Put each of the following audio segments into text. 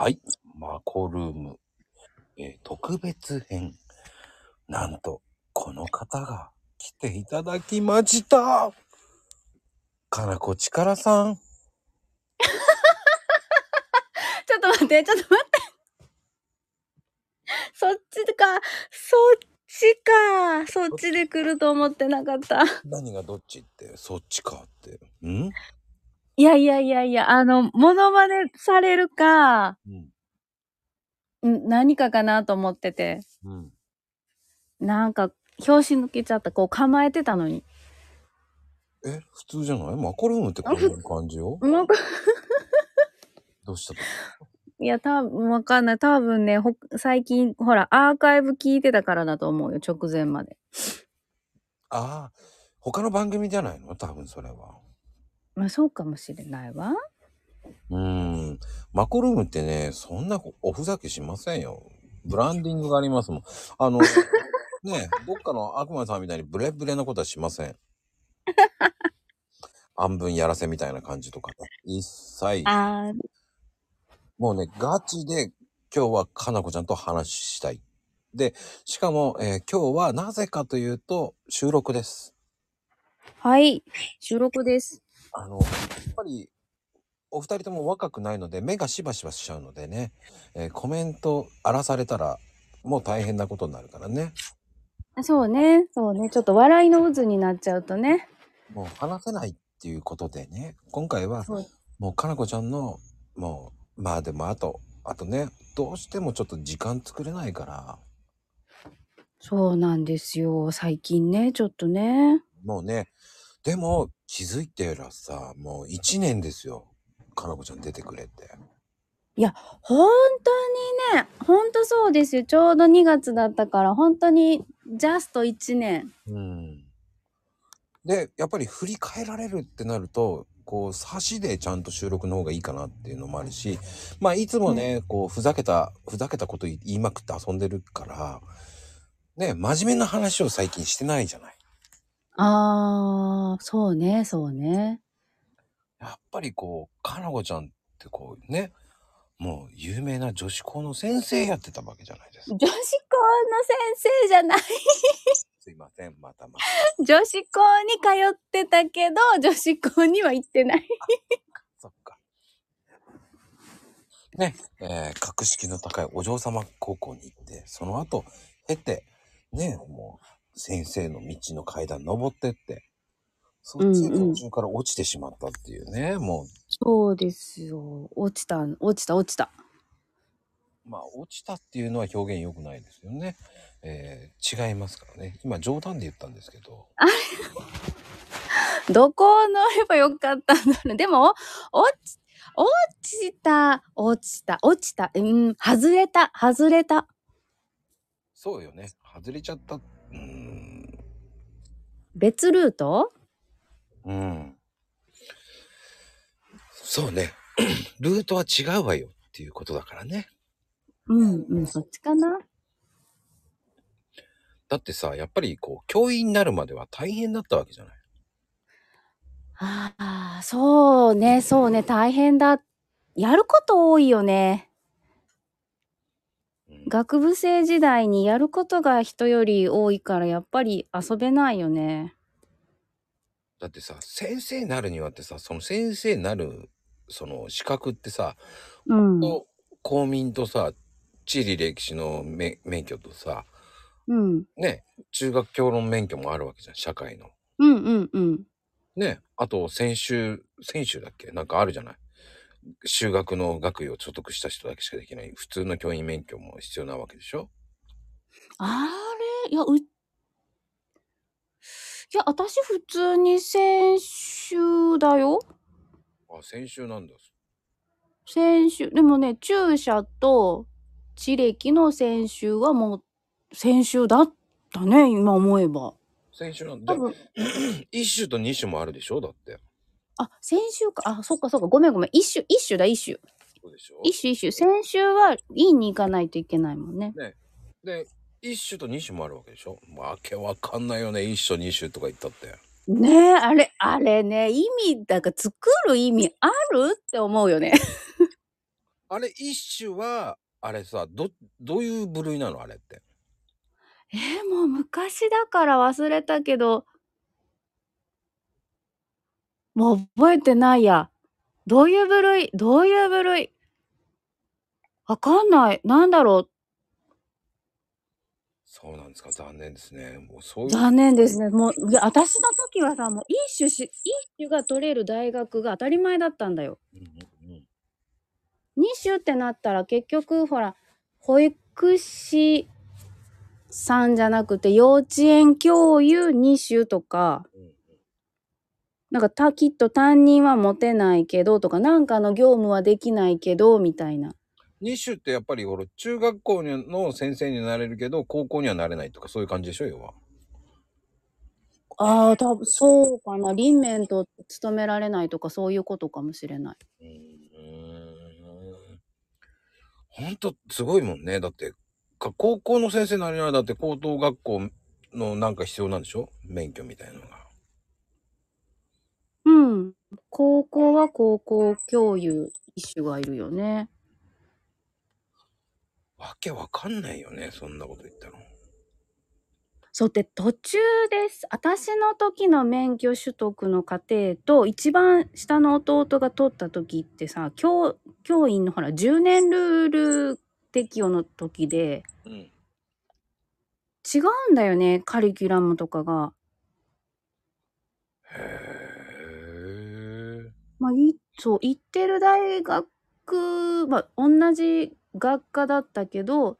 はい。マコルーム、えー特別編。なんと、この方が来ていただきました。かなこちからさん。ちょっと待って、ちょっと待って。そっちか、そっちか。そっちで来ると思ってなかった。何がどっちって、そっちかって。ん？いやいやいやいや、あの、モノマネされるか、うん。ん何かかなと思ってて。うん。なんか、拍子抜けちゃった。こう構えてたのに。え、普通じゃない？マコルームってこういう感じよ。なんかどうしたの？いや、多分わかんない。多分ね、ほ最近、ほら、アーカイブ聞いてたからだと思うよ。直前まで。ああ、他の番組じゃないの？多分それは。まあ、そうかもしれないわ。うーん。マコルームってね、そんなおふざけしませんよ。ブランディングがありますもん。あの、ね、どっかの悪魔さんみたいにブレブレなことはしません。半分やらせみたいな感じとかね。一切。あもうね、ガチで今日はかなこちゃんと話したい。で、しかも、えー今日はなぜかというと収録です。はい。収録です。あの、やっぱり、お二人とも若くないので、目がしばしばしちゃうのでね、えーコメント荒らされたら、もう大変なことになるからね。そうね。そうね。ちょっと笑いの渦になっちゃうとね。もう話せないっていうことでね、今回は、もうかなこちゃんの、もう、まあでもあと、あとね、どうしてもちょっと時間作れないから、そうなんですよ。最近ね、ちょっとね。もうね、でも気づいてらさ、もう一年ですよ。かなこちゃん出てくれて。本当にね、本当そうですよ。ちょうど2月だったから、本当にジャスト1年。うん。で、やっぱり振り返られるってなると、こう、差しでちゃんと収録の方がいいかなっていうのもあるし、まあ、いつもね、こう、ふざけた、ふざけたこと言いまくって遊んでるから、ね、真面目な話を最近してないじゃない。あー、そうね、そうね。やっぱりこう、かなこちゃんってこうね、もう有名な女子校の先生やってたわけじゃないですか。女子校の先生じゃない。すいません、またまた。女子校に通ってたけど、女子校には行ってない。そっか。ね、えー格式の高いお嬢様高校に行って、その後、経て、ね、もう、先生の道の階段登ってって、そっちで途中から落ちてしまったっていうね、もそうですよ。落ちた、落ちた、落ちた。う、まあ、落ちたっていうのは表現良くないですよね。えー違いますからね。今、冗談で言ったんですけど、どこを乗ればよかったんだろう。でも、落ち、落ちた、落ちた、落ちた、うん、外れた、外れた。そうよね。外れちゃった。うーん。別ルート？うん。そうね。ルートは違うわよっていうことだからね。うん、うん、そっちかな。だってさ、やっぱりこう、教員になるまでは大変だったわけじゃない？ああ、そうね、そうね、大変だ。やること多いよね。うん学部生時代にやることが人より多いから、やっぱり遊べないよね。だってさ、先生になるにはってさ、その先生になる、その資格ってさ、うん。と公民とさ、地理歴史のめ免許とさ、うん。ね、中学教論免許もあるわけじゃん、社会の。うんうんうん。ね、あと、先週、先週だっけ？なんかあるじゃない？修学の学位を所得した人だけしかできない、普通の教員免許も必要なわけでしょ？あれ？いや、う、いや、私普通に先週だよ。あ、先週なんだ。先週。でもね、注射と地歴の先週はもう、先週だったね、今思えば。先週なんだ。多分、一種と二種もあるでしょ？だって。あ、先週か。あ、そっかそっか。ごめんごめん。一種、一種だ、一種。そうでしょ？一種、一種。先週は院に行かないといけないもんね。で、一種と二種もあるわけでしょ？わけわかんないよね。一種二種とか言ったって。ねえ、あれ、あれね、意味、だから作る意味あるって思うよね。あれ、一種は、あれさ、ど、どういう部類なの？あれって。えーもう昔だから忘れたけど、もう覚えてないや。どういう部類？どういう部類？わかんない。なんだろそうなんですか？残念ですね。もうそうう。いう。残念ですね。もう、いや、私の時はさ、もう一種し、一種が取れる大学が当たり前だったんだよ。うんうんうん二種ってなったら結局、ほら、保育士さんじゃなくて幼稚園教諭二種とか、うんうんなんかた、きっと担任は持てないけどとか、なんかの業務はできないけど、みたいな。二種ってやっぱり俺中学校の先生になれるけど高校にはなれないとかそういう感じでしょ要は。ああ、多分そうかな。輪面と勤められないとか、そういうことかもしれない。うーん。ほんとすごいもんね。だってか高校の先生になるにはだって高等学校のなんか必要なんでしょ？免許みたいなのが。うん。高校は高校教諭一種がいるよね。わけわかんないよね。そんなこと言ったの。そうで途中です。私の時の免許取得の過程と一番下の弟が取った時ってさ教教員のほら10年ルール適用の時でうん。違うんだよねカリキュラムとかが。へえ。まあ、いそう行ってる大学まあ同じ学科だったけど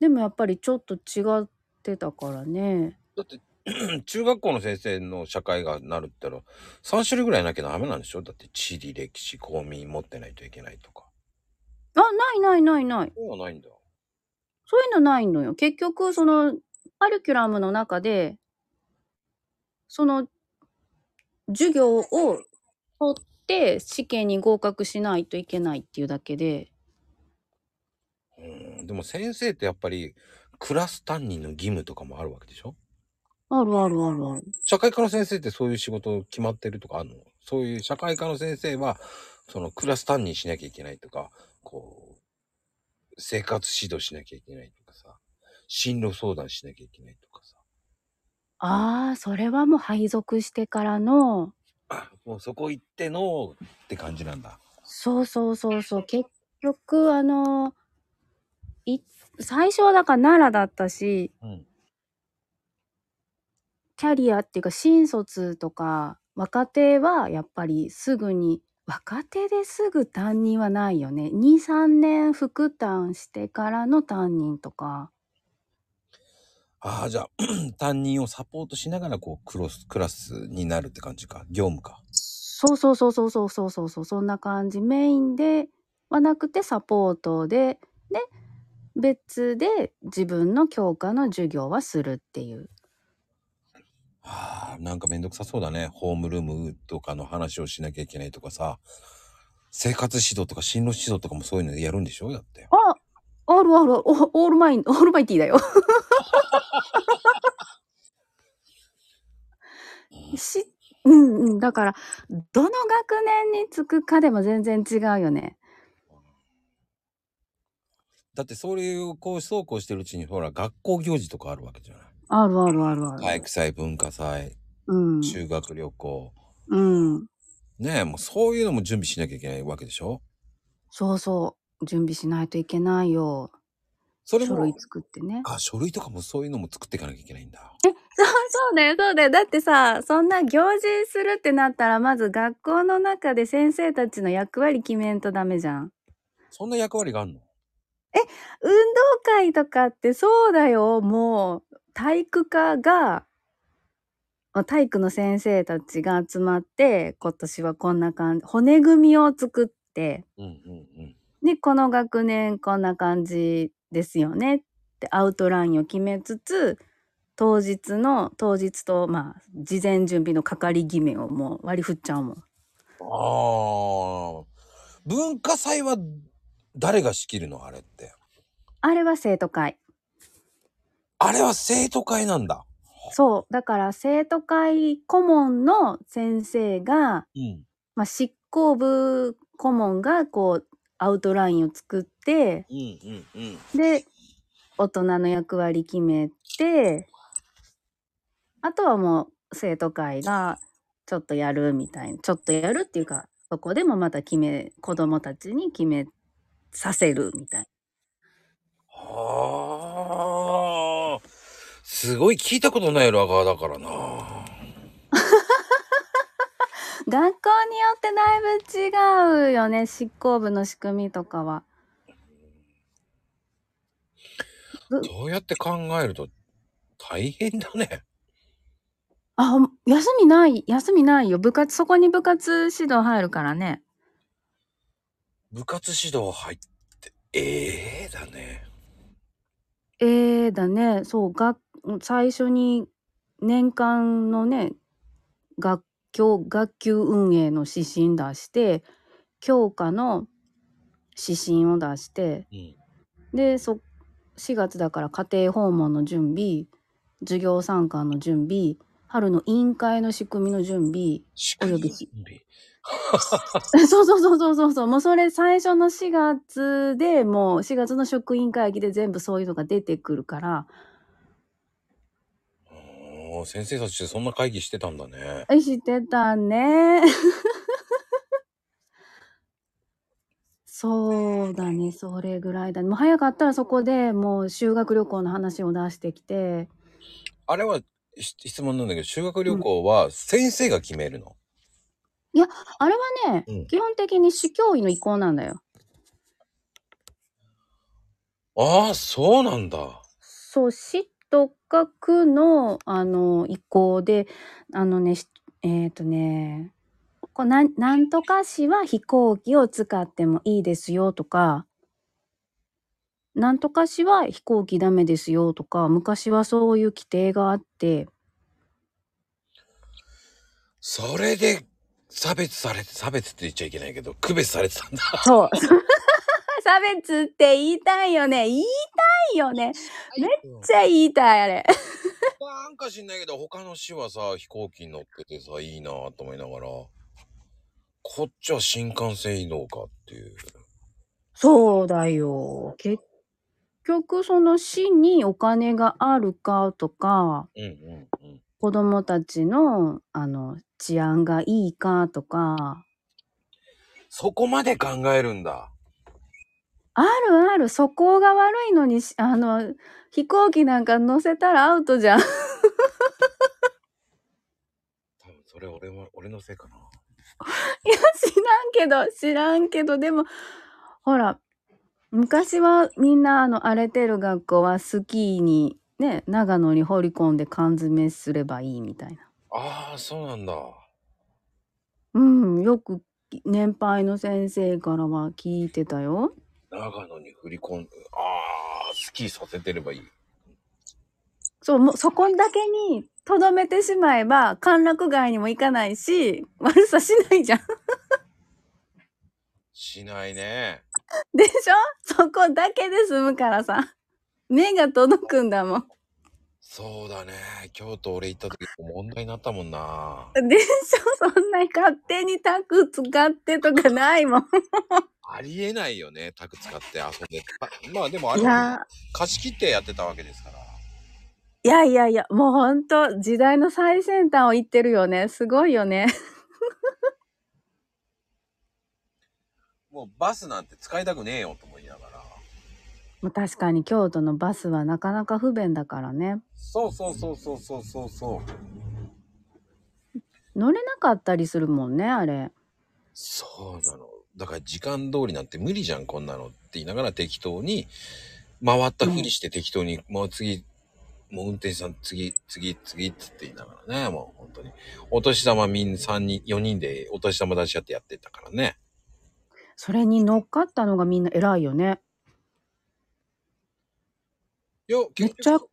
でもやっぱりちょっと違ってたからね。だって 中学校の先生の社会がなるって言ったら3種類ぐらいなきゃダメなんでしょ？だって地理歴史公民持ってないといけないとか。あないないないない。そうはないんだ。そういうのないのよ。結局、その、カリキュラムの中で、その、授業を取って試験に合格しないといけないっていうだけで。うん。でも先生ってやっぱりクラス担任の義務とかもあるわけでしょ？あるあるあるある。社会科の先生ってそういう仕事決まってるとかあるの？そういう社会科の先生はそのクラス担任しなきゃいけないとかこう生活指導しなきゃいけないとかさ進路相談しなきゃいけないとかさああ、それはもう配属してからの、あもうそこ行ってのって感じなんだ。そうそうそうそう。結局、あの、い、最初はだから奈良だったし、うん。キャリアっていうか新卒とか若手はやっぱりすぐに若手ですぐ担任はないよね。23年副担してからの担任とかああじゃあ 担任をサポートしながらこうクロスクラスになるって感じか。業務か。そうそうそうそうそうそうそうそう。そんな感じメインではなくてサポートでで別で自分の教科の授業はするっていう。はあなんかめんどくさそうだね。ホームルームとかの話をしなきゃいけないとかさ。生活指導とか進路指導とかもそういうのやるんでしょ？だって。ああるある。おオールマインオールマイティーだよ しうんうんだからどの学年につくかでも全然違うよね。だってそういうこうそうこうしてるうちにほら学校行事とかあるわけじゃない。あるあるあるある、体育祭文化祭うん。修学旅行。うん。ねえもうそういうのも準備しなきゃいけないわけでしょ？そうそう。準備しないといけないよそれも書類作ってね。あ書類とかもそういうのも作っていかなきゃいけないんだ。そう そうだよそうだよ。だってさそんな行事するってなったらまず学校の中で先生たちの役割決めんとダメじゃん。そんな役割があるの？運動会とかってそうだよ。もう体育科があ体育の先生たちが集まって今年はこんな感じ骨組みを作って。うんうんうん。でこの学年こんな感じですよねってアウトラインを決めつつ当日の当日とまあ事前準備の係決めをもう割り振っちゃうもん。ああ文化祭は誰が仕切るの？あれってあれは生徒会。あれは生徒会なんだそう。だから生徒会顧問の先生が、うんまあ、執行部顧問がこうアウトラインを作って、うんうんうん。で、大人の役割決めて、あとはもう生徒会がちょっとやるみたいな、ちょっとやるっていうか、そこでもまた決め、子供たちに決めさせるみたいはあ。すごい聞いたことない裏側だからな。な。学校によってだいぶ違うよね、執行部の仕組みとかは。そうやって考えると大変だね。あ、休みない、休みないよ。部活、そこに部活指導入るからね。部活指導入って、ええだね。えー、だね。そう、学、最初に年間のね、学教、学級運営の指針出して、教科の指針を出して、うん。で、そ、4月だから家庭訪問の準備、授業参観の準備、春の委員会の仕組みの準備、およびしそうそうそうそうそうそう。もうそれ最初の4月でもう4月の職員会議で全部そういうのが出てくるから、おー先生たちそんな会議してたんだね。え知ってたね。そうだね、それぐらいだね。もう早かったらそこでもう修学旅行の話を出してきて、あれはし質問なんだけど、修学旅行は先生が決めるの？あれはね、うん基本的に主教委の意向なんだよ。ああ、そうなんだ。そう、市とか区の、あの、意向で、あのね、しえっ、とね、こうなんなんとか市は飛行機を使ってもいいですよとか、なんとか市は飛行機ダメですよとか、昔はそういう規定があって、それで差別されて、差別って言っちゃいけないけど、区別されてたんだ。そう。差別って言いたいよね。言いたいよね。めっちゃ言いたい、あれ。なんか知んないけど、他の市はさ、飛行機に乗っててさ、いいなと思いながら、こっちは新幹線移動かっていう。そうだよ。結局、その市にお金があるかとか、うんうんうん。子供たちの、あの、治安がいいかとか、そこまで考えるんだ。あるある、そこが悪いのにし、あの、飛行機なんか乗せたらアウトじゃん。い多分それ俺も、俺のせいかな。や、知らんけど、知らんけど、でも、ほら、昔はみんな、あの、荒れてる学校はスキーに、ね、長野に放り込んで缶詰すればいいみたいな。ああ、そうなんだ。うん、よく年配の先生からは聞いてたよ。長野に振り込んで、ああ、スキーさせてればいい。そう、もうそこだけにとどめてしまえば、歓楽街にも行かないし、悪さしないじゃん。しないね。でしょ？そこだけで済むからさ。目が届くんだもん。そうだね。京都俺行った時問題になったもんな。でしょ？そんな勝手にタク使ってとかないもん。ありえないよね。タク使って 遊んで。あまあでもあれいや、貸し切ってやってたわけですから。いやいやいや、もうほんと時代の最先端を言ってるよね。すごいよね。もうバスなんて使いたくねえよと思いながら。まあ確かに京都のバスはなかなか不便だからね。そうそうそうそうそうそうそう。乗れなかったりするもんね、あれ。そうなの。だから時間通りなんて無理じゃん、こんなのって言いながら適当に、回ったふりして適当に、もう次、もう運転手さん次、次、次って言いながらね、もう本当に。お年玉みんな3人、4人でお年玉出し合ってやってたからね。それに乗っかったのがみんな偉いよね。いや、めっ結ちゃ局、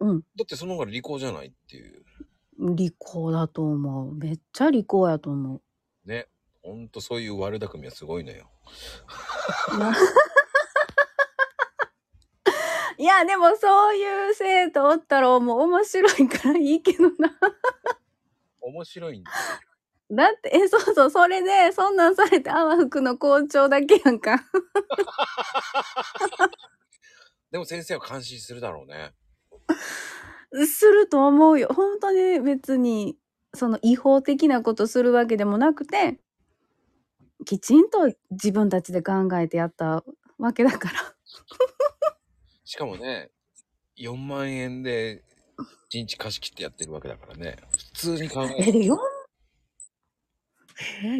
うん。だってその方が利口じゃないっていう。利口だと思う。めっちゃ利口やと思う。ね。ほんとそういう悪巧みはすごいのよ。いやでもそういう生徒おったらもう面白いからいいけどな。面白いんだ。だって、え、そうそう、それで、そんなんされて、あわ服の校長だけやんか。でも先生は感心するだろうね。すると思うよ。本当に別に、その違法的なことするわけでもなくて、きちんと自分たちで考えてやったわけだから。しかもね、4万円で1日貸し切ってやってるわけだからね。普通に考ええ、で、4、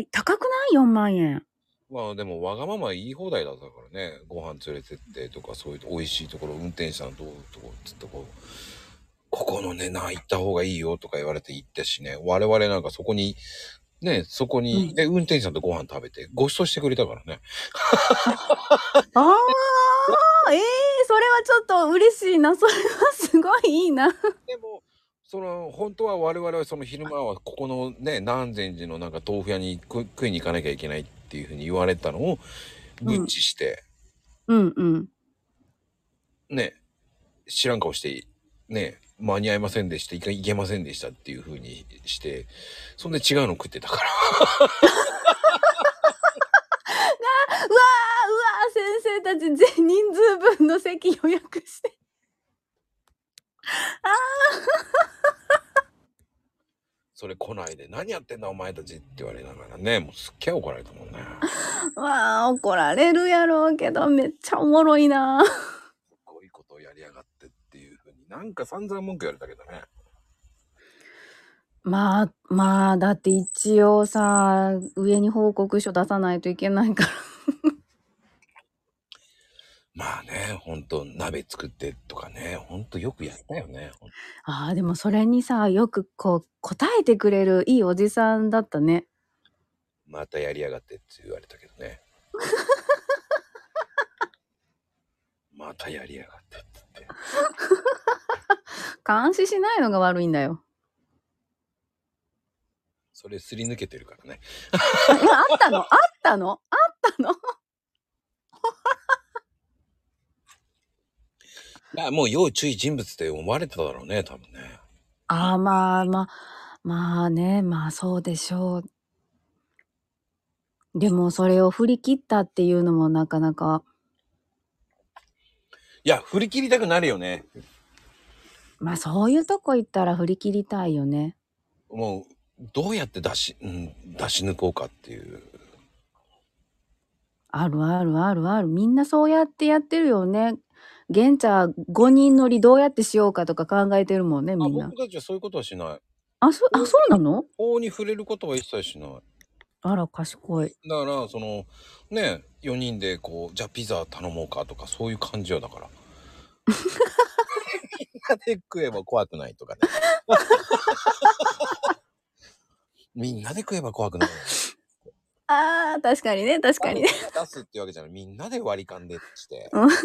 え高くない ?4 万円。まあでもわがまま言い放題だったからね。ご飯連れてってとか、そういう美味しいところ、運転手さんどうとこつってこう、ここのね、な、行った方がいいよとか言われて行ったしね。我々なんかそこに、ね、そこに、うんで、運転手さんとご飯食べて、ご馳走してくれたからね。ああ、ええそれはちょっと嬉しいな。それはすごいいいな。でも、その、本当は我々はその昼間はここのね、南禅寺のなんか豆腐屋に食食いに行かなきゃいけないっていうふうに言われたのを、グッチして、うんうん。ね、知らん顔して、ね、間に合いませんでした、いけませんでしたっていう風にして、そんで違うの食ってたから。うわーうわー先生たち全人数分の席予約して。それ来ないで、何やってんだお前たちって言われながらね、もうすっげえ怒られたもんね。わあ怒られるやろうけど、めっちゃおもろいな。こういうことをやりやがってなんか散々文句言われたけどね。まあ、まあ、だって一応さ、上に報告書出さないといけないから。まあね、ほんと鍋作ってとかね、ほんとよくやったよね。ああ、でもそれにさ、よくこう、答えてくれるいいおじさんだったね。またやりやがってって言われたけどね。またやりやがって。監視しないのが悪いんだよ。それすり抜けてるからね。あったの？あったの？あったの？いや、もう要注意人物って思われてただろうね、多分ね。ああ、まあまあ、まあね、まあそうでしょう。でもそれを振り切ったっていうのもなかなか、いや、振り切りたくなるよね。まあそういうとこ行ったら振り切りたいよね。もう、どうやって出し、うん、出し抜こうかっていう。あるあるあるある。みんなそうやってやってるよね。現茶5人乗りどうやってしようかとか考えてるもんね、あ、みんな僕。たちはそういうことはしない。あ、そ、あ、そうなの？法に触れることは一切しない。あら、賢い。だから、その、ね、4人でこう、じゃあピザ頼もうかとか、そういう感じよ、だから。みんなで食えば怖くないとかね。みんなで食えば怖くない。ああ、確かにね、確かにね。出すってわけじゃない。みんなで割り勘でしてうん。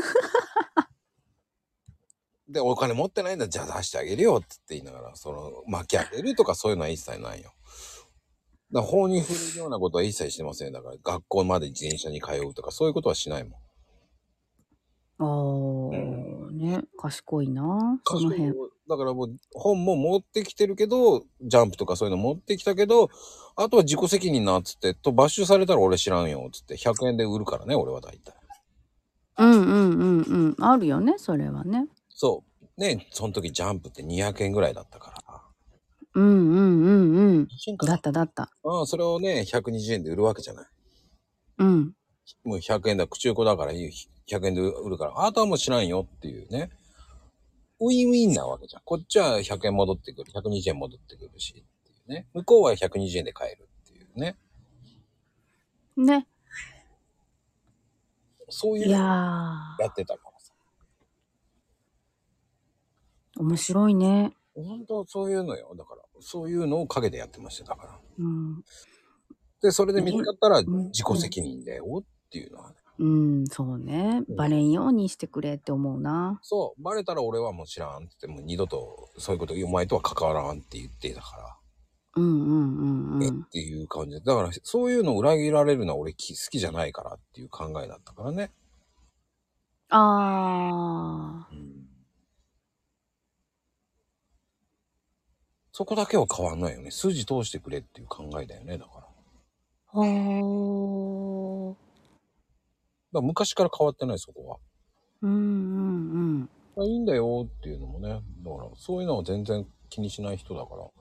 で、お金持ってないんだ、じゃあ出してあげるよって言いながら、その、巻き上げるとかそういうのは一切ないよ。だ法に触れるようなことは一切してません。だから学校まで自転車に通うとかそういうことはしないもん。おー、ね、賢いな、その辺。だからもう本も持ってきてるけど、ジャンプとかそういうの持ってきたけど、あとは自己責任なっつって、と買収されたら俺知らんよっつって100円で売るからね、俺は大体。うんうんうんうん。あるよね、それはね。そう。ね、その時ジャンプって200円ぐらいだったから。うんうんうんうん。20円かなだっただった。ああ、それをね、120円で売るわけじゃない。うん。もう100円だ、中古だからいい100円で売るから、あとはもう知らんよっていうね。ウィンウィンなわけじゃん。こっちは100円戻ってくる、120円戻ってくるしっていうね。向こうは120円で買えるっていうね。ね。そういうのー、やってたからさ。面白いね。本当そういうのよ。だから、そういうのを陰でやってました。だから。うん。で、それで見つかったらん自己責任だよっていうのはね。うん、そうね。バレんようにしてくれって思うな。そう、バレたら俺はもう知らんって言って、もう二度とそういうこと、お前とは関わらんって言ってたから。うんうんうんえっうん。ていう感じで。だから、そういうのを裏切られるのは俺き好きじゃないからっていう考えだったからね。あうん。そこだけは変わんないよね。筋通してくれっていう考えだよね、だから。はあ。ら昔から変わってない、そこは。うんうんうん。まあいいんだよっていうのもね。だから、そういうのは全然気にしない人だから。だか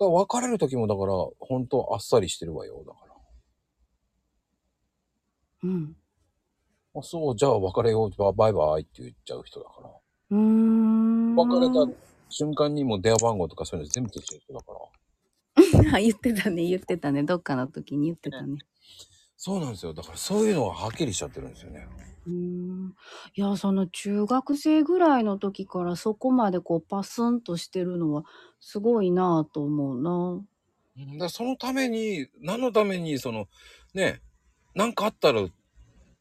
ら別れる時もだから、本当あっさりしてるわよ、だから。うん。あ、そう、じゃあ別れよう、ババイバイって言っちゃう人だから。うーん。別れた瞬間にもう電話番号とかそういうの全部消してる人だから。あ言ってたね、言ってたね。どっかの時に言ってたね。そうなんですよ。だからそういうのがはっきりしちゃってるんですよね。うーん。いや、その中学生ぐらいの時からそこまでこうパスンとしてるのはすごいなぁと思うな。うんだからそのために、何のために、その、ね、なんかあったら、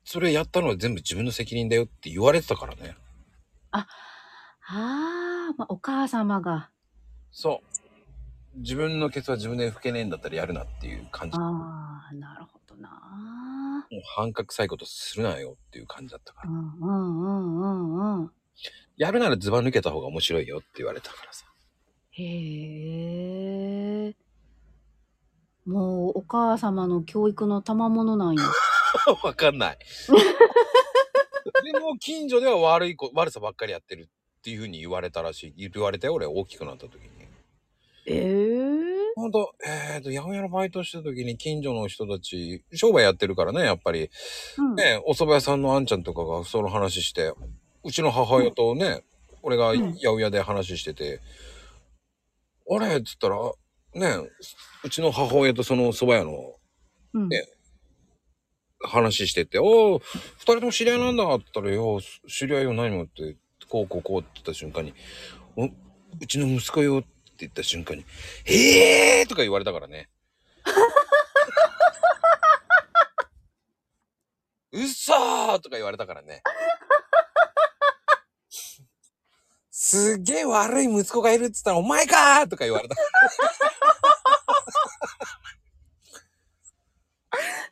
それやったのは全部自分の責任だよって言われてたからね。ああ、まあ、お母様が。そう。自分のケツは自分で拭けねえんだったらやるなっていう感じ。もああ、なるほどな。う半角臭いことするなよっていう感じだったから。うんうんうんうんうん。やるならズバ抜けた方が面白いよって言われたからさ。へえ。もうお母様の教育の賜物なんや。わかんない。でも近所では悪い子、悪さばっかりやってるっていうふうに言われたらしい。言われたよ、俺大きくなった時に。ええほんと、えっ、と、八百屋のバイトしてた時に近所の人たち、商売やってるからね、やっぱり。うん。ね、お蕎麦屋さんのあんちゃんとかがその話して、うちの母親とね、俺がうん八百屋で話してて、あれ？っつったら、ね、うちの母親とその蕎麦屋のうん。ね話してて、おお、二人とも知り合いなんだって言ったら、よ、知り合いよ何もって、こうこうこうって言った瞬間に、おうちの息子よって言った瞬間に、ええーとか言われたからね。うっそーとか言われたからね。すっげえ悪い息子がいるって言ったら、お前かーとか言われた。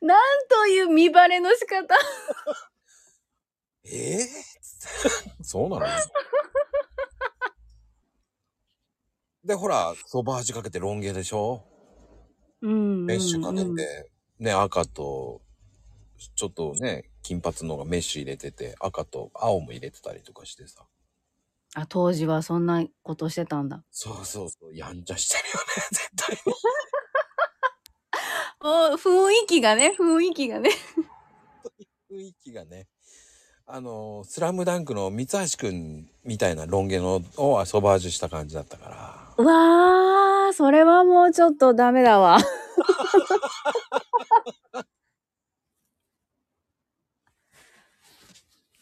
なんという見バレの仕方。え えー、そうなの？で、ほら、ソバ味かけてロン毛でしょ？うん。メッシュかけて、うんね、赤と、ちょっとね、金髪のがメッシュ入れてて、赤と青も入れてたりとかしてさ。あ、当時はそんなことしてたんだ。そうそうそう、やんちゃしてるよね、絶対に。お雰囲気がね、雰囲気がね。雰囲気がね。あの、スラムダンクの三橋くんみたいなロン毛のをソバージュした感じだったから。うわー、それはもうちょっとダメだわ。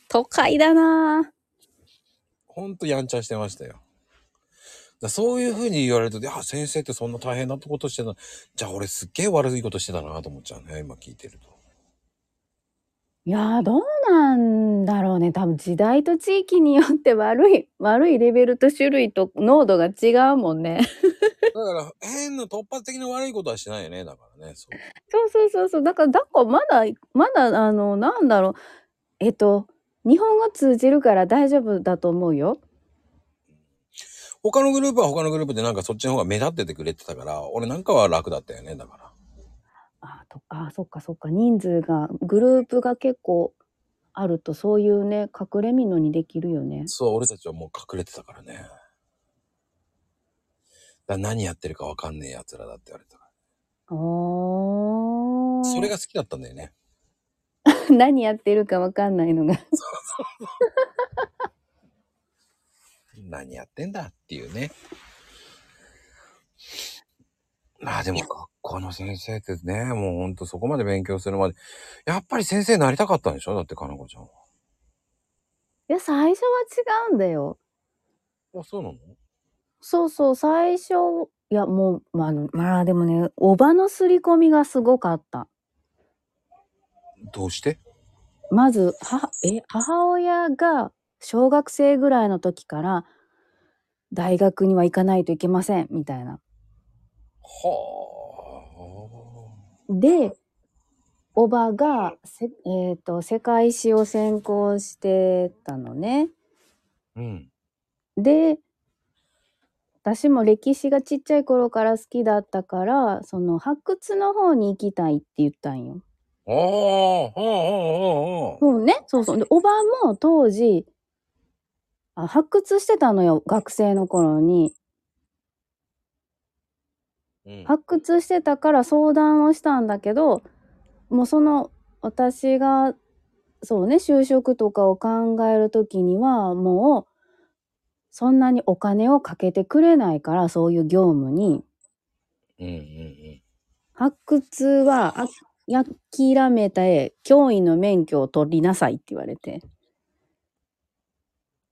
都会だなほんとやんちゃしてましたよ。だそういう風に言われると、いや、先生ってそんな大変なことしてた。じゃあ俺すっげえ悪いことしてたなと思っちゃうね、今聞いてると。いやー、どうなんだろうね。多分時代と地域によって悪い、悪いレベルと種類と濃度が違うもんね。だから、変な突発的な悪いことはしてないよね、だからね。そう。そうそうそうそう。だから、だからまだ、まだ、あの、なんだろう。えっと、日本語通じるから大丈夫だと思うよ。他のグループは他のグループでなんかそっちの方が目立っててくれてたから、俺なんかは楽だったよね、だから。あとあそっかそっか人数がグループが結構あるとそういうね隠れみのにできるよね。そう、俺たちはもう隠れてたからね。だから何やってるかわかんねえ奴らだって言われたから。それが好きだったんだよね。何やってるかわかんないのが。何やってんだっていうね。まあでも学校の先生ってね、もうほんとそこまで勉強するまで、やっぱり先生になりたかったんでしょ？だってかなこちゃんは。いや最初は違うんだよ。あ、そうなの？そうそう最初いやもうまああのまあでもねおばの刷り込みがすごかった。どうして？まず母え母親が小学生ぐらいの時から大学には行かないといけませんみたいな。はで、おばがせ、えーと世界史を専攻してたのね。あ。うん。で、私も歴史がちっちゃい頃から好きだったから、その発掘の方に行きたいって言ったんよ。おー、おー、おー、おー、おー。そうね。そうそう。で、おばも当時、あ発掘してたのよ。学生の頃に。うん発掘してたから相談をしたんだけど、もうその、私が、そうね、就職とかを考えるときには、もう、そんなにお金をかけてくれないから、そういう業務に。うんうんうん。発掘は、あ諦めて、教員の免許を取りなさいって言われて。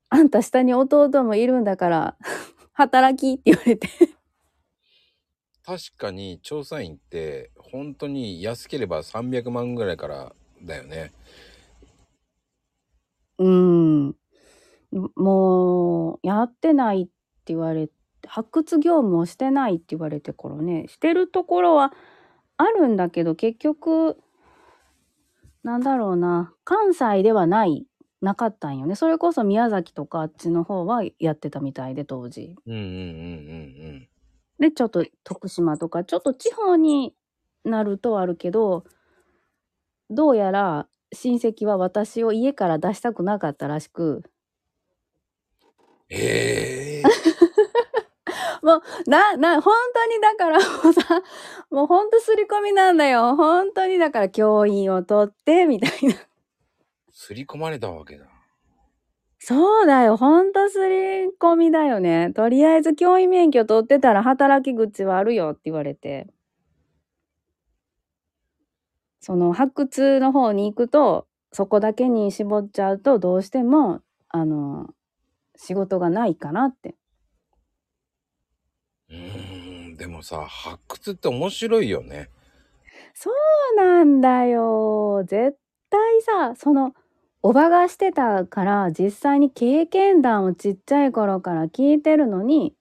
あんた下に弟もいるんだから、働きって言われて。確かに調査員って本当に安ければ300万ぐらいからだよね。うん。もう、やってないって言われて、発掘業務をしてないって言われてからね、してるところはあるんだけど、結局、なんだろうな、関西ではない、なかったんよね。それこそ宮崎とかあっちの方はやってたみたいで、当時。うんうんうんうんで、ちょっと徳島とか、ちょっと地方になるとはあるけど、どうやら親戚は私を家から出したくなかったらしく、ええ な、な、本当にだからもうさ、もう本当刷り込みなんだよ。本当にだから教員を取って、みたいな。刷り込まれたわけだ。そうだよ。本当刷り込みだよね。とりあえず教員免許取ってたら働き口はあるよって言われて。その発掘の方に行くと、そこだけに絞っちゃうとどうしても、あの、仕事がないかなって。うーん、でもさ、発掘って面白いよね。そうなんだよ。絶対さ、その、おばがしてたから、実際に経験談をちっちゃい頃から聞いてるのに、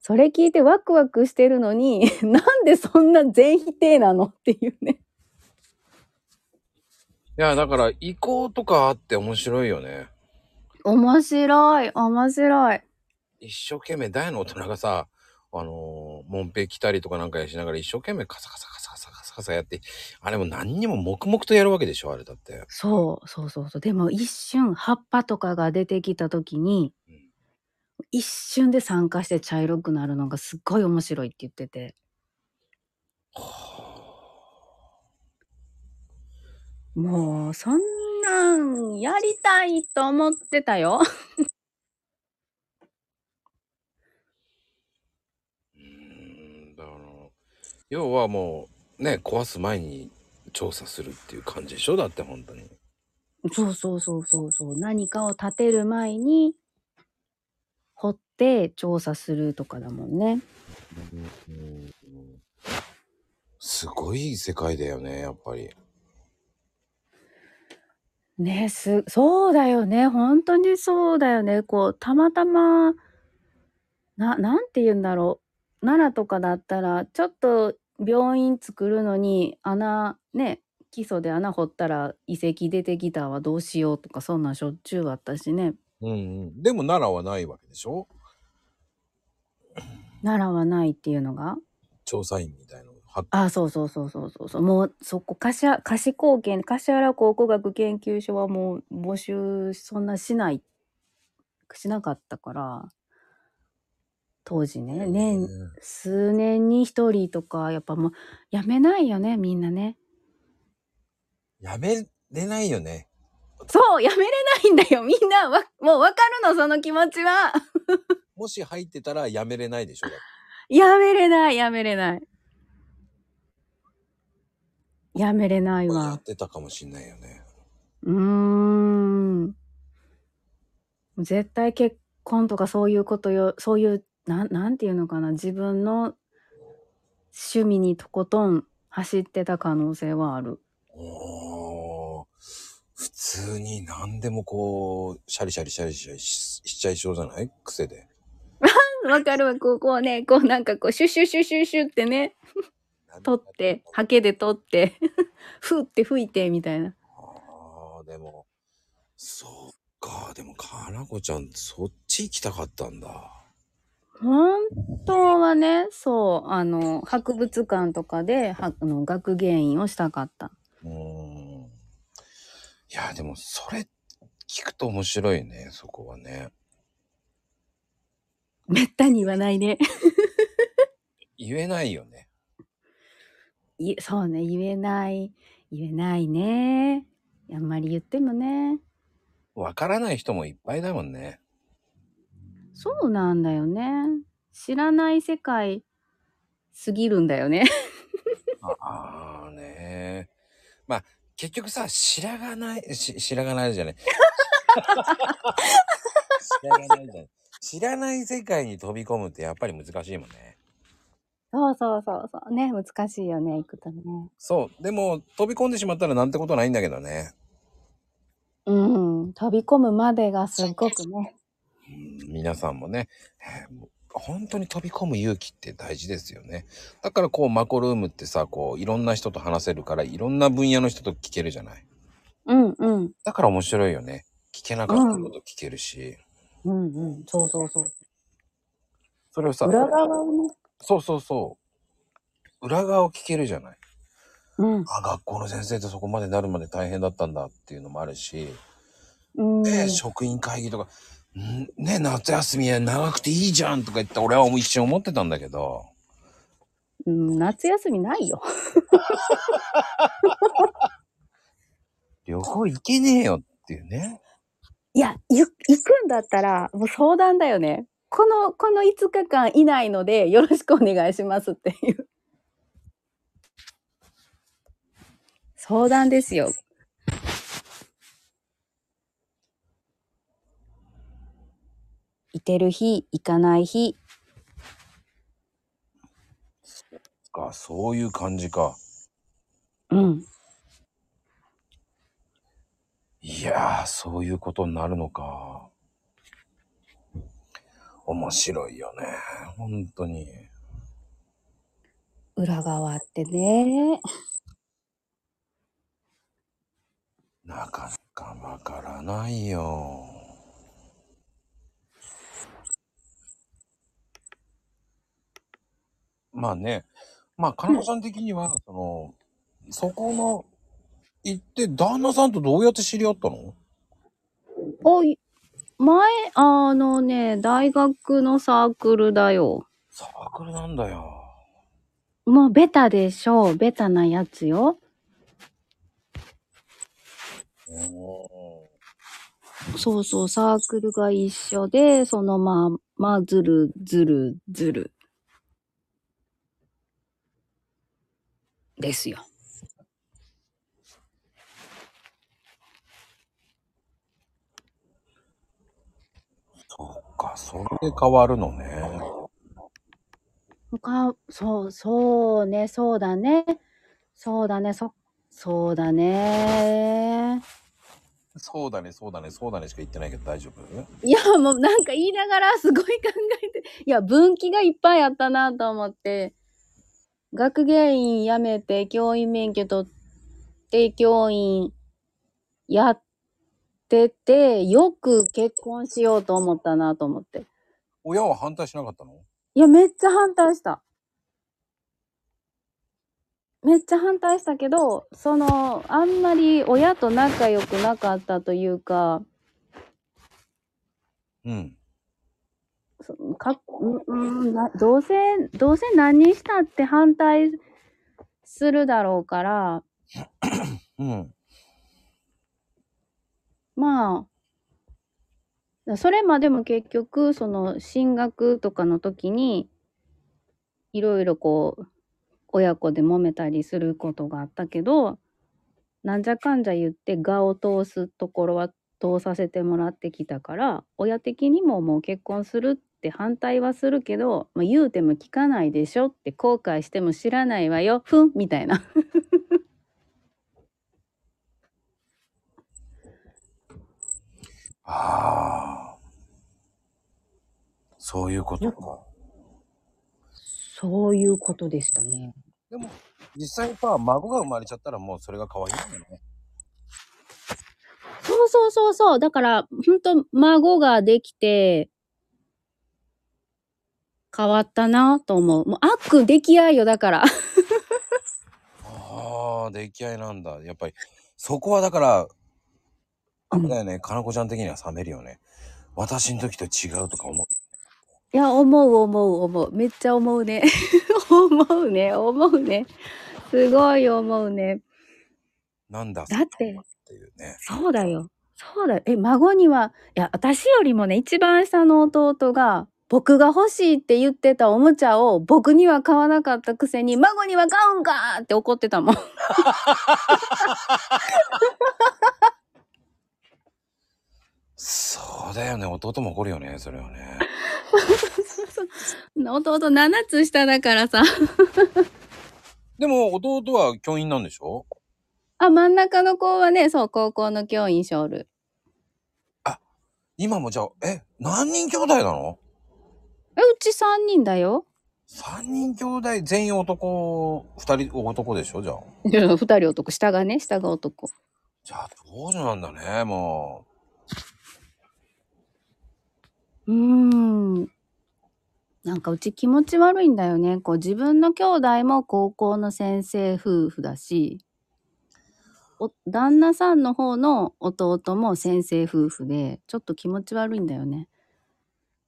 それ聞いてワクワクしてるのに、なんでそんな全否定なのっていうね。いや、だから、移行とかあって面白いよね。面白い、面白い。一生懸命大の大人がさ、あのー、もんぺ来たりとかなんかしながら一生懸命カサカサカサカサカサカサやって、あれも何にも黙々とやるわけでしょ、あれだって。そう、そうそうそう。でも一瞬葉っぱとかが出てきた時に、うん一瞬で酸化して茶色くなるのがすっごい面白いって言ってて。もう、そんなんやりたいと思ってたよ。うーん、だから、要はもう、ね、壊す前に調査するっていう感じでしょ？だって本当に。そうそうそうそうそう。何かを建てる前に、掘って調査するとかだもんね。すごい世界だよね、やっぱり。ねす、そうだよね。本当にそうだよね。こう、たまたま、な、なんて言うんだろう。奈良とかだったら、ちょっと病院作るのに穴、ね、基礎で穴掘ったら遺跡出てきたわ、どうしようとか、そんなんしょっちゅうあったしね。うんうん。でも奈良はないわけでしょ？奈良はないっていうのが？調査員みたいなの。はあ、そうそうそうそうそうそう。もう、そこ、柏、柏高研、柏原考古学研究所はもう募集、そんなしない、しなかったから、当時ね、年、数年に一人とか、やっぱもう、やめないよね、みんなね。やめれないよね。そう、やめれないんだよ、みんな。わ、もうわかるの、その気持ちは。もし入ってたらやめれないでしょ やめれない、やめれない。やめれないやわっ。てたかもしんないよね。うーん。絶対結婚とかそういうことよ、そういう、なん、なんていうのかな、自分の趣味にとことん走ってた可能性はある。おー普通に何でもこう、シャリシャリシャリシャリししちゃいそうじゃない？癖で。わかるわ、こう、こうね、こうなんかこう、シュシュシュシュシュってね、取って、ハケで取って、ふって吹いて、みたいな。ああ、でも、そうか。でも、かなこちゃん、そっち行きたかったんだ。本当はね、そう、あの、博物館とかで、はあの学芸員をしたかった。うーん。いや、でもそれ聞くと面白いね、そこはね。めったに言わないね。言えないよね。いそうね、言えない。言えないね。あんまり言ってもね。わからない人もいっぱいだもんね。そうなんだよね。知らない世界すぎるんだよね。ああね。まあ、結局さ、知らがない、し知らがないじゃない。知らがないじゃない。知らない世界に飛び込むってやっぱり難しいもんね。そうそうそうそう。ね、難しいよね、行くとね。そう。でも、飛び込んでしまったらなんてことないんだけどね。うん。飛び込むまでがすっごくね。うん皆さんもね、本当に飛び込む勇気って大事ですよね。だからこう、マコルームってさ、こう、いろんな人と話せるから、いろんな分野の人と聞けるじゃない。うんうん。だから面白いよね。聞けなかったこと聞けるし。うんうん。そうそうそう。それをさ、裏側をね。そうそうそう。裏側を聞けるじゃない。うん。あ、学校の先生ってそこまでなるまで大変だったんだっていうのもあるし、うん。ね、職員会議とか、んね、夏休みは長くていいじゃんとか言って俺は一瞬思ってたんだけど、うん、夏休みないよ。旅行行けねえよっていうね。いや、ゆ行くんだったら、もう相談だよね。この、この5日間以内のでよろしくお願いしますっていう。相談ですよ。いてる日、行かない日。か、そういう感じか。うん。いやー、そういうことになるのか。面白いよね。本当に。裏側ってね。なかなかわからないよ。まあね、まあ、金子さん的には、その、そこの、行って、旦那さんとどうやって知り合ったの？おい、前、あのね、大学のサークルだよ。サークルなんだよ。もうベタでしょベタなやつよ。おそうそう、サークルが一緒で、そのまあ、まあ、ずる、ずる、ずる。ですよ。そっか、それで変わるのね。か、そう、そうね、そうだね。そうだね、そ、そうだね。そうだね、そうだね、そうだねしか言ってないけど大丈夫？いや、もうなんか言いながらすごい考えて、いや、分岐がいっぱいあったなと思って、学芸員辞めて教員免許取って教員やってて、よく結婚しようと思ったなと思って。親は反対しなかったの？いや、めっちゃ反対した。めっちゃ反対したけど、その、あんまり親と仲良くなかったというか、うん。そかうんうんなどうせどうせ何したって反対するだろうからうん。まあそれまでも結局その進学とかの時にいろいろこう親子で揉めたりすることがあったけどなんじゃかんじゃ言って我を通すところは通させてもらってきたから親的にももう結婚するって反対はするけど、まあ、言うても聞かないでしょって後悔しても知らないわよふんみたいな ああ。そういうことか。そういうことでしたね。でも、実際さ、孫が生まれちゃったらもうそれが可愛いんだよね。そうそうそうそう。だから、ほんと、孫ができて、変わったなと思う。もう、あっくん出来合いよ、だから。ああ、出来合いなんだ。やっぱり、そこはだから、あれだよね、かなこちゃん的には冷めるよね。私の時と違うとか思う。いや、思う思う思う。めっちゃ思うね。思うね、思うね。すごい思うね。なんだ、だってっていうね。そうだよ。そうだよ。え、孫には、いや、私よりもね、一番下の弟が、僕が欲しいって言ってたおもちゃを僕には買わなかったくせに、孫には買うんかって怒ってたもん。そうだよね、弟も怒るよね、それはね。弟7つ下だからさ。でも、弟は教員なんでしょ？あ、真ん中の子はね、そう、高校の教員ショール。今もじゃあ、え、何人兄弟なの？え、うち3人だよ。?3 人兄弟全員男、2人男でしょじゃあ。2人男、下がね、下が男。じゃあ、長女なんだね、もうーん。なんかうち気持ち悪いんだよね。こう自分の兄弟も高校の先生夫婦だし、お旦那さんの方の弟も先生夫婦で、ちょっと気持ち悪いんだよね。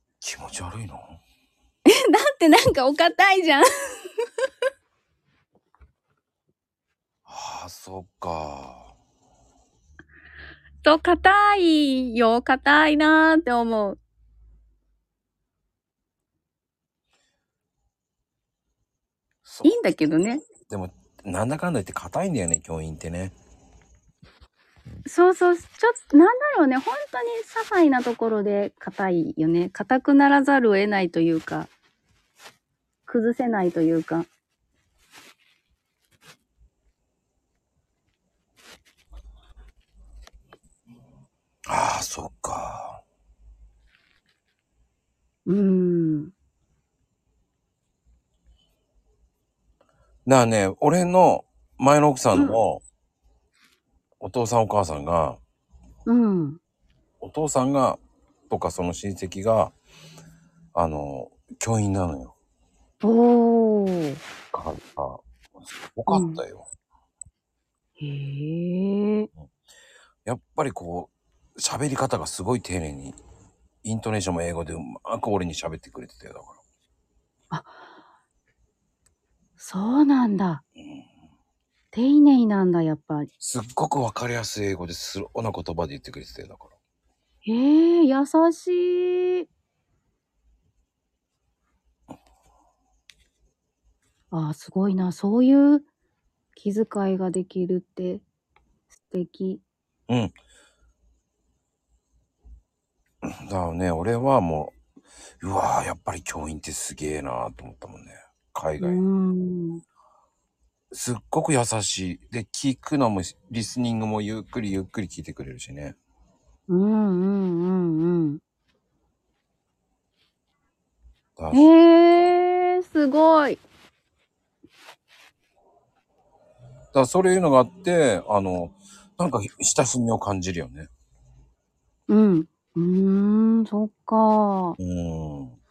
う。気持ち悪いの？だってなんかお堅いじゃん。ああ、そっか。と、硬いよ。硬いなーって思ういいんだけどね。でも、なんだかんだ言って硬いんだよね、教員ってね。そうそう、ちょっと、なんだろうね。本当に些細なところで硬いよね。硬くならざるを得ないというか、崩せないというか。ああ、そっか。うーん。なあね、俺の前の奥さんのお父さんお母さんが、うん。お父さんが、とかその親戚が、あの、教員なのよ。おー。だから、すごかったよ。へえ。やっぱりこう、喋り方がすごい丁寧に、イントネーションも英語でうまく俺に喋ってくれてたよ、だかそうなんだ。ら。うん丁寧なんだ、やっぱり。すっごくわかりやすい英語でスローな言葉で言ってくれてたよ、だから。へえ、優しい。ああ、すごいな。そういう気遣いができるって素敵。うん。だからね、俺はもう、うわぁ、やっぱり教員ってすげえなと思ったもんね。海うー外。ん。すっごく優しい。で、聞くのも、リスニングもゆっくりゆっくり聞いてくれるしね。うんうんうんうん。え、すごい。だからそういうのがあって、あの、なんか親しみを感じるよね。うん。うーん、そっか。うん。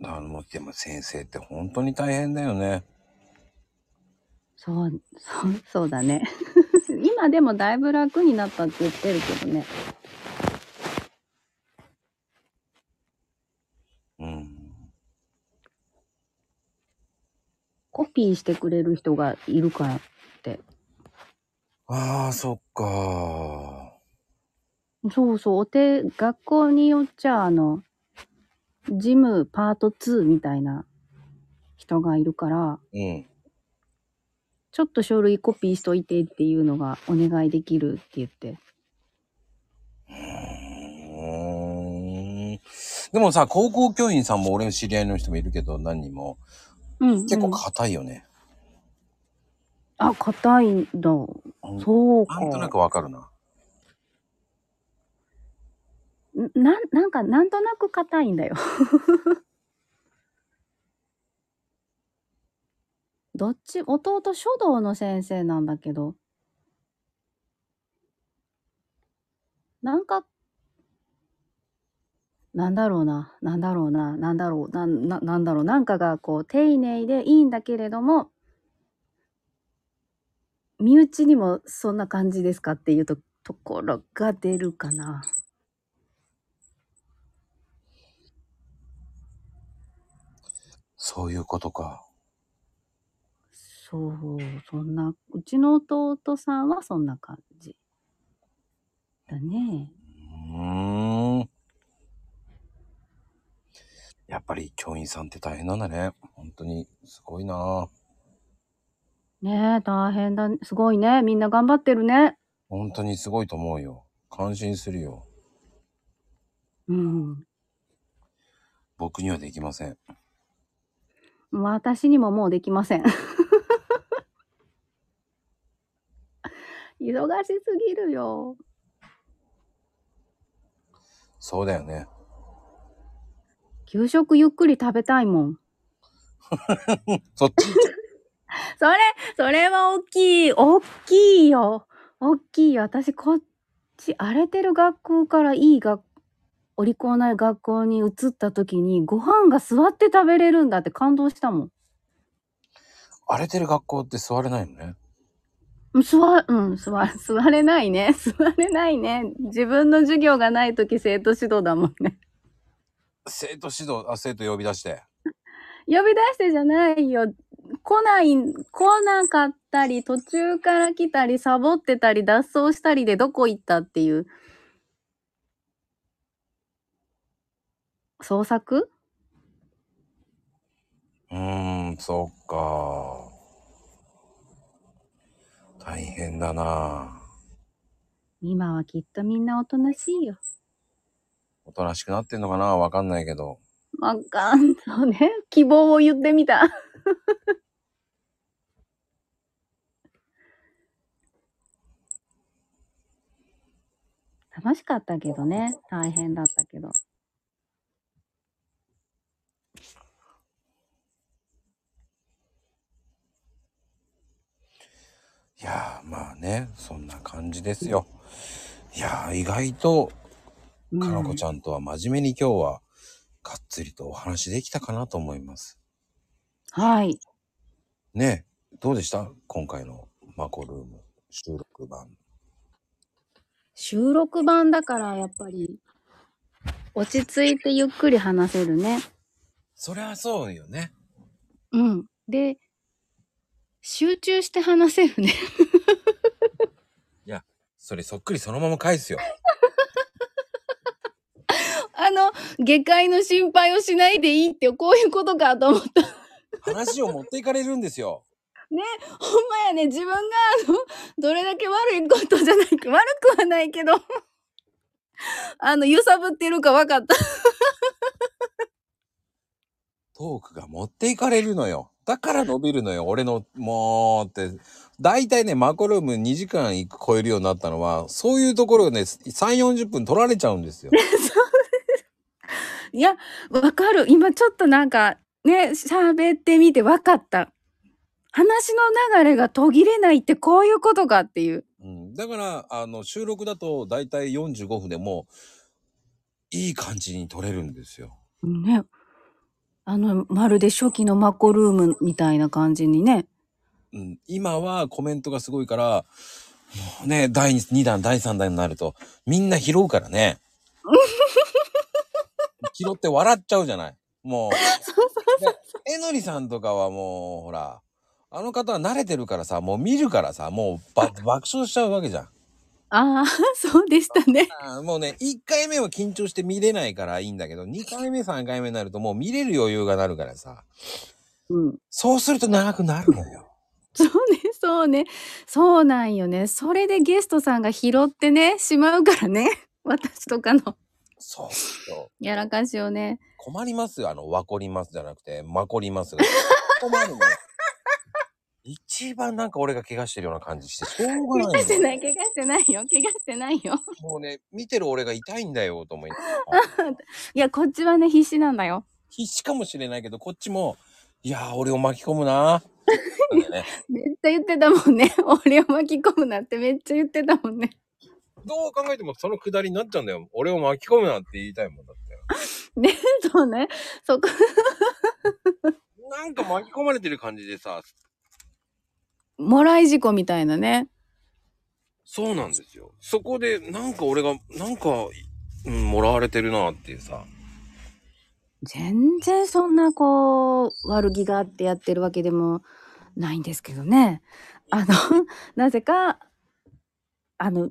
だからもう、でも先生って本当に大変だよね。そう、そう、そうだね。今でもだいぶ楽になったって言ってるけどね。うん。コピーしてくれる人がいるからって。ああ、そっか。そうそう、お手、学校によっちゃ、あの、ジムパート2みたいな人がいるから、うん。ちょっと書類コピーしといてっていうのがお願いできるって言って。でもさ、高校教員さんも俺の知り合いの人もいるけど、何人も。うん、うん。結構硬いよね。あ、硬いんだ。うんそうか。なんとなくわかるな。んなん、なんか、なんとなく硬いんだよ。どっち、弟書道の先生なんだけど、なんか、なんだろうな、なんだろうな、なんだろう、なんななんだろう、なんかがこう丁寧でいいんだけれども、身内にもそんな感じですかっていうとところが出るかな。そういうことか。そう、そんな、うちの弟さんはそんな感じ。だね。うーん。やっぱり教員さんって大変なんだね。本当にすごいなねえ、大変だ。すごいね。みんな頑張ってるね。本当にすごいと思うよ。感心するよ。うん。僕にはできません。私にももうできません。忙しすぎるよ。そうだよね。給食ゆっくり食べたいもん。そっち？それ、それは大きい。大きいよ。大きいよ。私こっち、荒れてる学校からいい学、お利口な学校に移った時に、ご飯が座って食べれるんだって感動したもん。荒れてる学校って座れないのね。うん座、うん、座、座れないね。座れないね。自分の授業がない時生徒指導だもんね。生徒指導、あ、生徒呼び出して。呼び出してじゃないよ。来ない、来なかったり、途中から来たり、サボってたり、脱走したりでどこ行ったっていう。創作？うーん、そっか。大変だな今はきっとみんなおとなしいよ。おとなしくなってんのかな？わかんないけど。わかんそうね。希望を言ってみた。楽しかったけどね。大変だったけど。いやー、まあね、そんな感じですよ。いやー、意外と、うんかなこちゃんとは真面目に今日は、がっつりとお話できたかなと思います。はい。ねどうでした？今回のマコルーム収録版。収録版だからやっぱり落ち着いてゆっくり話せるね。そりゃそうよね。うん。で、集中して話せるね。それそっくりそのまま返すよ。あの、下界の心配をしないでいいってこういうことかと思った。話を持っていかれるんですよ。ほんまやね、自分があの、どれだけ悪いことじゃないか、悪くはないけど、あの、揺さぶってるか分かった。トークが持っていかれるのよ。だから伸びるのよ。俺の、もうって。だいたいね、マコルーム2時間超えるようになったのは、そういうところをね、3、40分取られちゃうんですよ。いや、わかる。今ちょっとなんか、ね、喋ってみて分かった。話の流れが途切れないってこういうことかっていう。うん、だから、あの、収録だとだいたい45分でもう、いい感じに撮れるんですよ。ね。あの、まるで初期のマコルームみたいな感じにね。うん、今はコメントがすごいから、もうね、第2弾、第3弾になると、みんな拾うからね。拾って笑っちゃうじゃない。もう。でえのりさんとかはもう、ほら、あの方は慣れてるからさ、もう見るからさ、もうば爆笑しちゃうわけじゃん。ああ、そうでしたね。あーもうね、1回目は緊張して見れないからいいんだけど、2回目、3回目になるともう見れる余裕がなるからさ、うん。そうすると長くなるのよ。そうね、そうね。そうなんよね。それでゲストさんが拾ってね、しまうからね。私とかのそうそう。やらかしをね。困りますよ。あの、わこりますじゃなくて、まこりますが。困るのよ。一番なんか俺が怪我してるような感じして、しょうがないの怪我してない、怪我してないよ。怪我してないよ。もうね、見てる俺が痛いんだよ、と思い。いや、こっちはね、必死なんだよ。必死かもしれないけど、こっちも、いやー、俺を巻き込むななんだね。めっちゃ言ってたもんね。俺を巻き込むなってめっちゃ言ってたもんね。どう考えてもそのくだりになっちゃうんだよ。俺を巻き込むなって言いたいもんだって。で、そうね、そこ、なんか巻き込まれてる感じでさ、もらい事故みたいなね。そうなんですよ。そこで、なんか俺が、なんか、うん、もらわれてるなっていうさ。全然そんなこう、悪気があってやってるわけでもないんですけどね。あの、なぜか、あの、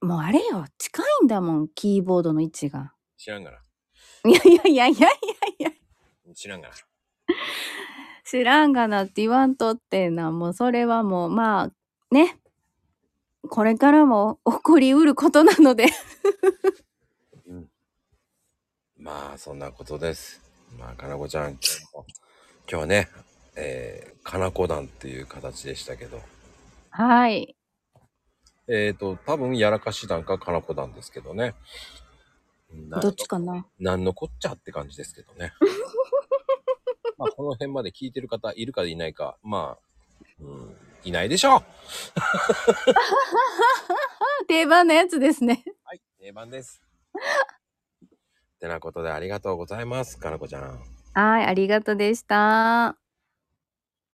もうあれよ、近いんだもん、キーボードの位置が。知らんがな。いやいやいやいやいやいや、知らんがな。知らんがなって言わんとってな、もうそれはもう、まあ、ね。これからも起こりうることなので。うん。まあ、そんなことです。まあ、かなこちゃん、今日ね、えー、かなこ団っていう形でしたけど、はい。えっ、ー、と、多分、やらかし団かかなこ団ですけどね。などっちかななんのこっちゃって感じですけどね。まあ、この辺まで聞いてる方いるかいないか、まあ、うん、いないでしょう 定番のやつですね。はい、定番です。てなことでありがとうございます、かなこちゃん。はい、ありがとうでした。